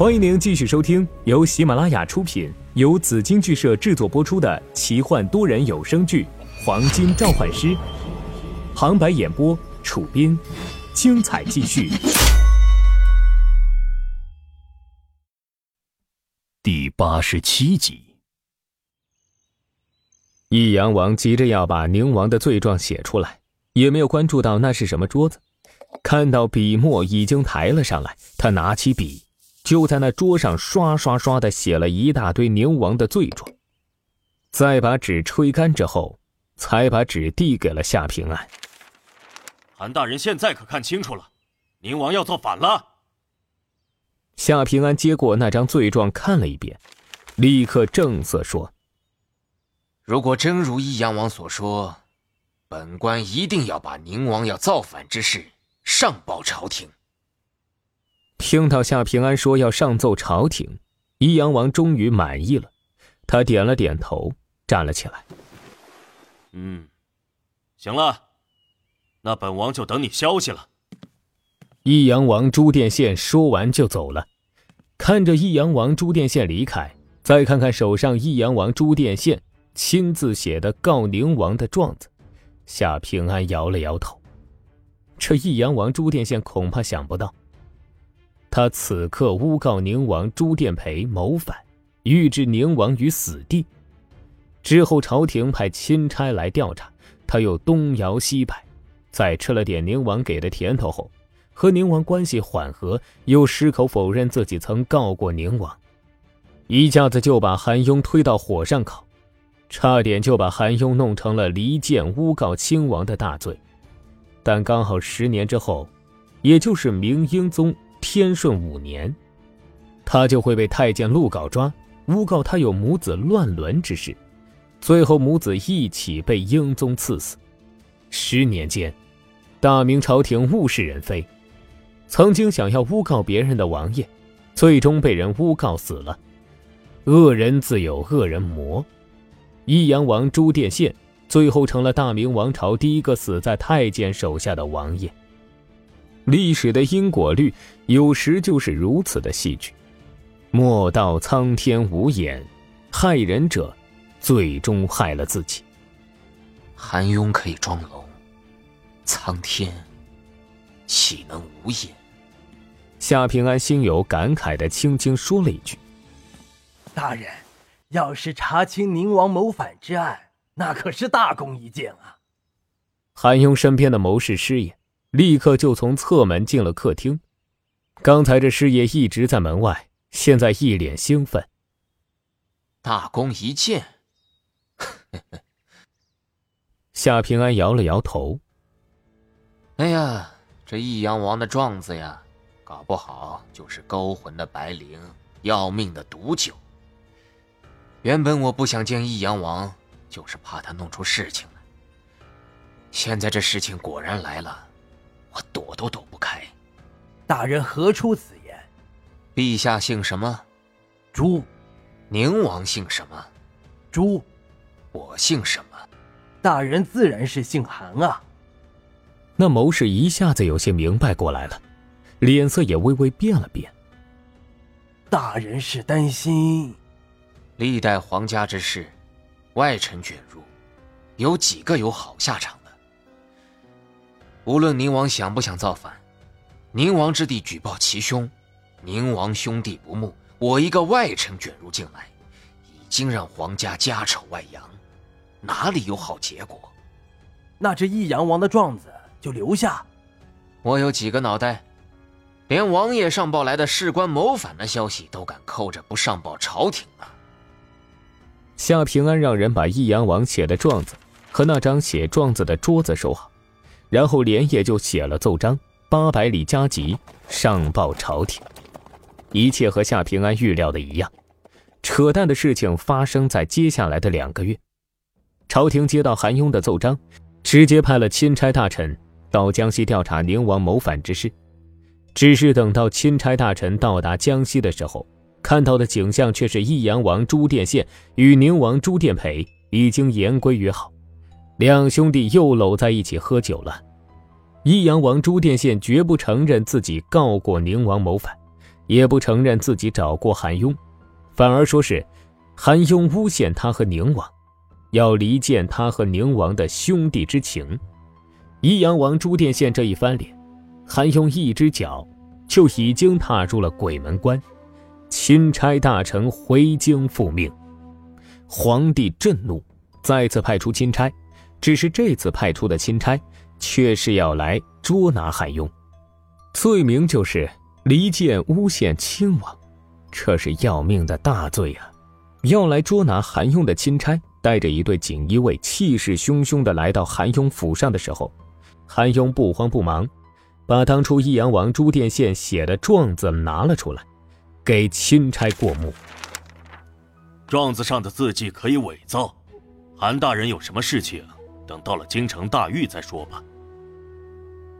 欢迎您继续收听由喜马拉雅出品、由紫金剧社制作播出的奇幻多人有声剧《黄金召唤师》，旁白演播：楚斌，精彩继续。第八十七集，益阳王急着要把宁王的罪状写出来，也没有关注到那是什么桌子。看到笔墨已经抬了上来，他拿起笔。就在那桌上刷刷刷的写了一大堆宁王的罪状，再把纸吹干之后，才把纸递给了夏平安。韩大人现在可看清楚了，宁王要造反了。夏平安接过那张罪状看了一遍，立刻正色说：“如果真如益阳王所说，本官一定要把宁王要造反之事上报朝廷。”听到夏平安说要上奏朝廷，益阳王终于满意了，他点了点头，站了起来。嗯，行了，那本王就等你消息了。益阳王朱殿宪说完就走了，看着益阳王朱殿宪离开，再看看手上益阳王朱殿宪亲自写的告宁王的状子，夏平安摇了摇头，这益阳王朱殿宪恐怕想不到。他此刻诬告宁王朱殿培谋反，欲置宁王于死地。之后朝廷派钦差来调查，他又东摇西摆，在吃了点宁王给的甜头后，和宁王关系缓和，又矢口否认自己曾告过宁王，一下子就把韩雍推到火上烤，差点就把韩雍弄成了离间诬告亲王的大罪。但刚好十年之后，也就是明英宗。天顺五年，他就会被太监陆稿抓，诬告他有母子乱伦之事，最后母子一起被英宗赐死。十年间，大明朝廷物是人非，曾经想要诬告别人的王爷，最终被人诬告死了。恶人自有恶人磨，益阳王朱殿宪最后成了大明王朝第一个死在太监手下的王爷。历史的因果律有时就是如此的戏剧，莫道苍天无眼，害人者最终害了自己。韩雍可以装聋，苍天岂能无眼？夏平安心有感慨的轻轻说了一句：“大人，要是查清宁王谋反之案，那可是大功一件啊。”韩雍身边的谋士师爷。立刻就从侧门进了客厅。刚才这师爷一直在门外，现在一脸兴奋。大功一件。夏平安摇了摇头。哎呀，这益阳王的状子呀，搞不好就是勾魂的白绫，要命的毒酒。原本我不想见益阳王，就是怕他弄出事情来。现在这事情果然来了。我躲都躲不开，大人何出此言？陛下姓什么？朱。宁王姓什么？朱。我姓什么？大人自然是姓韩啊。那谋士一下子有些明白过来了，脸色也微微变了变。大人是担心，历代皇家之事，外臣卷入，有几个有好下场？无论宁王想不想造反，宁王之弟举报其兄，宁王兄弟不睦，我一个外臣卷入进来，已经让皇家家丑外扬，哪里有好结果？那这益阳王的状子就留下。我有几个脑袋，连王爷上报来的事关谋反的消息都敢扣着不上报朝廷啊！夏平安让人把益阳王写的状子和那张写状子的桌子收好。然后连夜就写了奏章，八百里加急上报朝廷。一切和夏平安预料的一样，扯淡的事情发生在接下来的两个月。朝廷接到韩雍的奏章，直接派了钦差大臣到江西调查宁王谋反之事。只是等到钦差大臣到达江西的时候，看到的景象却是益阳王朱殿宪与宁王朱殿培已经言归于好。两兄弟又搂在一起喝酒了。益阳王朱殿宪绝不承认自己告过宁王谋反，也不承认自己找过韩雍，反而说是韩雍诬陷他和宁王，要离间他和宁王的兄弟之情。益阳王朱殿宪这一翻脸，韩雍一只脚就已经踏入了鬼门关，钦差大臣回京复命。皇帝震怒，再次派出钦差，只是这次派出的钦差却是要来捉拿韩雍，罪名就是离间诬陷亲王，这是要命的大罪啊！要来捉拿韩雍的钦差带着一队锦衣卫，气势汹汹地来到韩雍府上的时候，韩雍不慌不忙，把当初益阳王朱殿宪写的状子拿了出来，给钦差过目。状子上的字迹可以伪造，韩大人有什么事情，等到了京城大狱再说吧。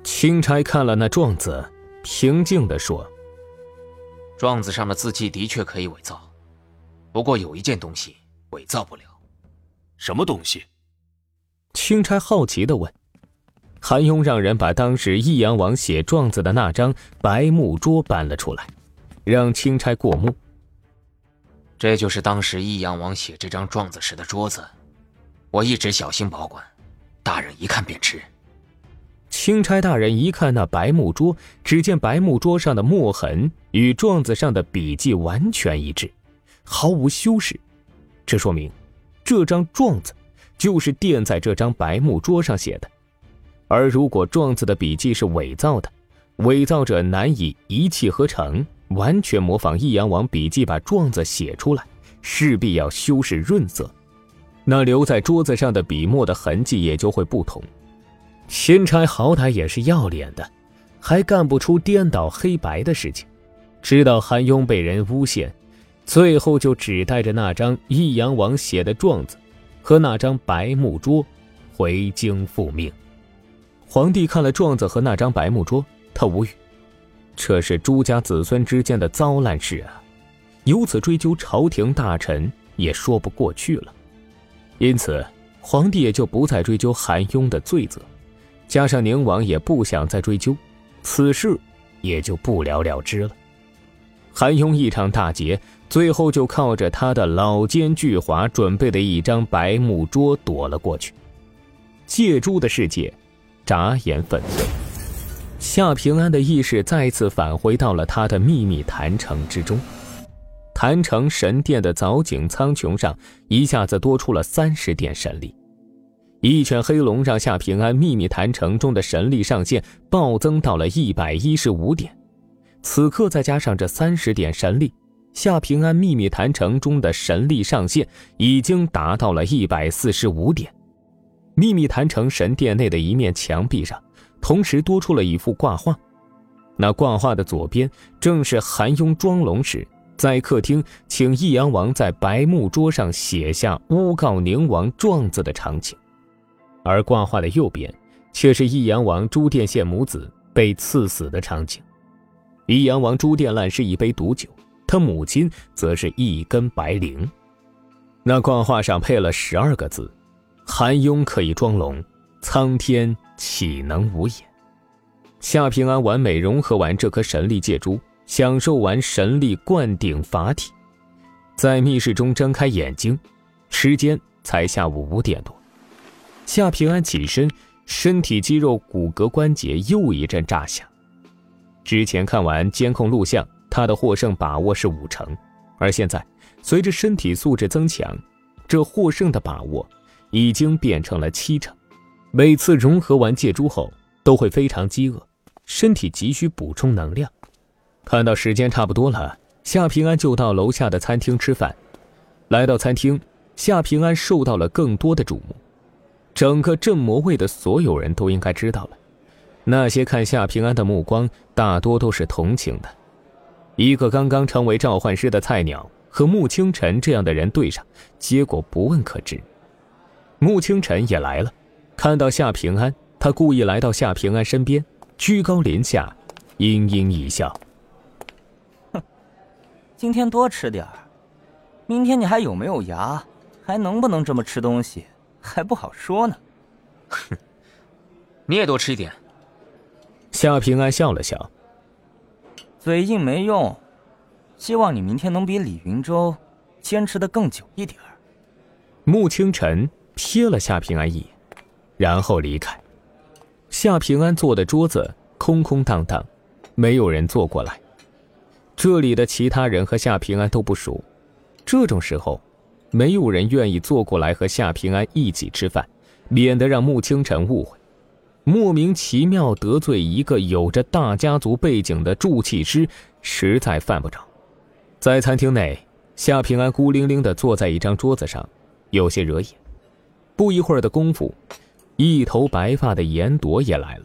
钦差看了那状子，平静地说：“状子上的字迹的确可以伪造，不过有一件东西伪造不了。什么东西？”钦差好奇地问。韩雍让人把当时益阳王写状子的那张白木桌搬了出来，让钦差过目。这就是当时益阳王写这张状子时的桌子，我一直小心保管，大人一看便知。钦差大人一看那白木桌，只见白木桌上的墨痕与状子上的笔迹完全一致，毫无修饰，这说明这张状子就是垫在这张白木桌上写的。而如果状子的笔迹是伪造的，伪造者难以一气呵成。完全模仿易阳王笔记把状子写出来，势必要修饰润色，那留在桌子上的笔墨的痕迹也就会不同。钦差好歹也是要脸的，还干不出颠倒黑白的事情。知道韩雍被人诬陷，最后就只带着那张益阳王写的状子和那张白木桌回京复命。皇帝看了状子和那张白木桌，他无语。这是朱家子孙之间的糟烂事啊，由此追究朝廷大臣也说不过去了，因此皇帝也就不再追究韩雍的罪责，加上宁王也不想再追究，此事也就不了了之了。韩雍一场大捷，最后就靠着他的老奸巨猾准备的一张白木桌躲了过去。借珠的世界，眨眼粉碎。夏平安的意识再次返回到了他的秘密坛城之中，坛城神殿的藻井苍穹上一下子多出了三十点神力，一犬黑龙让夏平安秘密坛城中的神力上限暴增到了一百一十五点，此刻再加上这三十点神力，夏平安秘密坛城中的神力上限已经达到了一百四十五点，秘密坛城神殿内的一面墙壁上。同时多出了一幅挂画，那挂画的左边正是韩雍装龙时在客厅请益阳王在白木桌上写下诬告宁王状子的场景，而挂画的右边却是益阳王朱殿宪母子被赐死的场景。益阳王朱殿烂是一杯毒酒，他母亲则是一根白绫。那挂画上配了十二个字：“韩雍可以装龙。”苍天岂能无眼？夏平安完美融合完这颗神力借珠，享受完神力灌顶法体，在密室中睁开眼睛，时间才下午五点多。夏平安起身，身体肌肉、骨骼、关节又一阵炸响。之前看完监控录像，他的获胜把握是五成，而现在随着身体素质增强，这获胜的把握已经变成了七成。每次融合完借珠后，都会非常饥饿，身体急需补充能量。看到时间差不多了，夏平安就到楼下的餐厅吃饭。来到餐厅，夏平安受到了更多的瞩目。整个镇魔卫的所有人都应该知道了，那些看夏平安的目光大多都是同情的。一个刚刚成为召唤师的菜鸟和穆清晨这样的人对上，结果不问可知。穆清晨也来了。看到夏平安，他故意来到夏平安身边，居高临下，阴阴一笑：“，今天多吃点儿，明天你还有没有牙，还能不能这么吃东西，还不好说呢。”“哼，你也多吃一点。”夏平安笑了笑：“嘴硬没用，希望你明天能比李云洲坚持的更久一点儿。穆清晨瞥了夏平安一眼，然后离开。夏平安坐的桌子空空荡荡，没有人坐过来。这里的其他人和夏平安都不熟，这种时候，没有人愿意坐过来和夏平安一起吃饭，免得让穆清晨误会。莫名其妙得罪一个有着大家族背景的铸器师，实在犯不着。在餐厅内，夏平安孤零零地坐在一张桌子上，有些惹眼。不一会儿的功夫，一头白发的严朵也来了。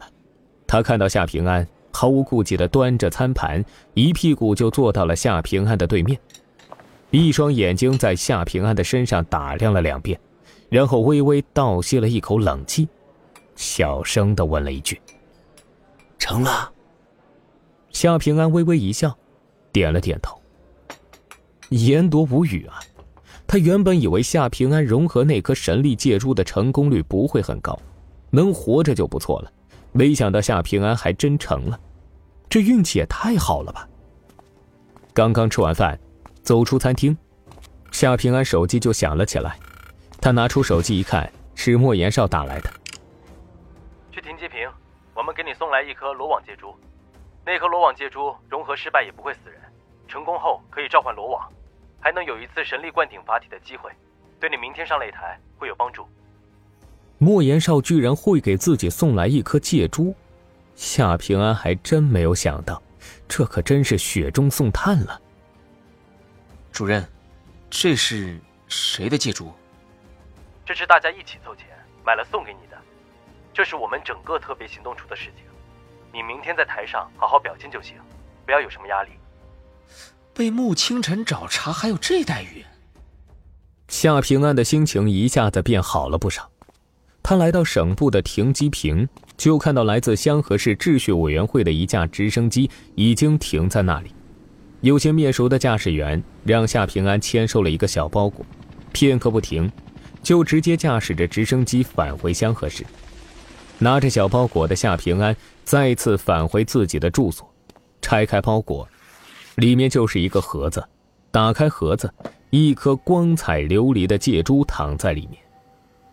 他看到夏平安，毫无顾忌地端着餐盘，一屁股就坐到了夏平安的对面，一双眼睛在夏平安的身上打量了两遍，然后微微倒吸了一口冷气。小声的问了一句：“成了。”夏平安微微一笑，点了点头。严铎无语啊，他原本以为夏平安融合那颗神力借珠的成功率不会很高，能活着就不错了，没想到夏平安还真成了，这运气也太好了吧！刚刚吃完饭，走出餐厅，夏平安手机就响了起来，他拿出手机一看，是莫言少打来的。去停机坪我们给你送来一颗罗网戒珠，那颗罗网戒珠融合失败也不会死人，成功后可以召唤罗网，还能有一次神力灌顶法体的机会，对你明天上擂台会有帮助。莫言少居然会给自己送来一颗戒珠，夏平安还真没有想到，这可真是雪中送炭了。主任，这是谁的借珠？这是大家一起凑钱买了送给你的。这是我们整个特别行动处的事情，你明天在台上好好表现就行，不要有什么压力。被穆清晨找茬，还有这待遇？夏平安的心情一下子变好了不少。他来到省部的停机坪，就看到来自香河市秩序委员会的一架直升机已经停在那里。有些面熟的驾驶员让夏平安签收了一个小包裹，片刻不停，就直接驾驶着直升机返回香河市。拿着小包裹的夏平安再次返回自己的住所，拆开包裹，里面就是一个盒子。打开盒子，一颗光彩琉璃的戒珠躺在里面，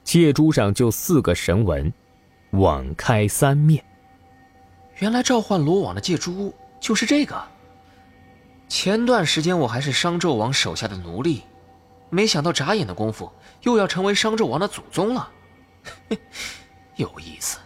戒珠上就四个神纹：网开三面。原来召唤罗网的戒珠就是这个。前段时间我还是商纣王手下的奴隶，没想到眨眼的功夫又要成为商纣王的祖宗了。有意思。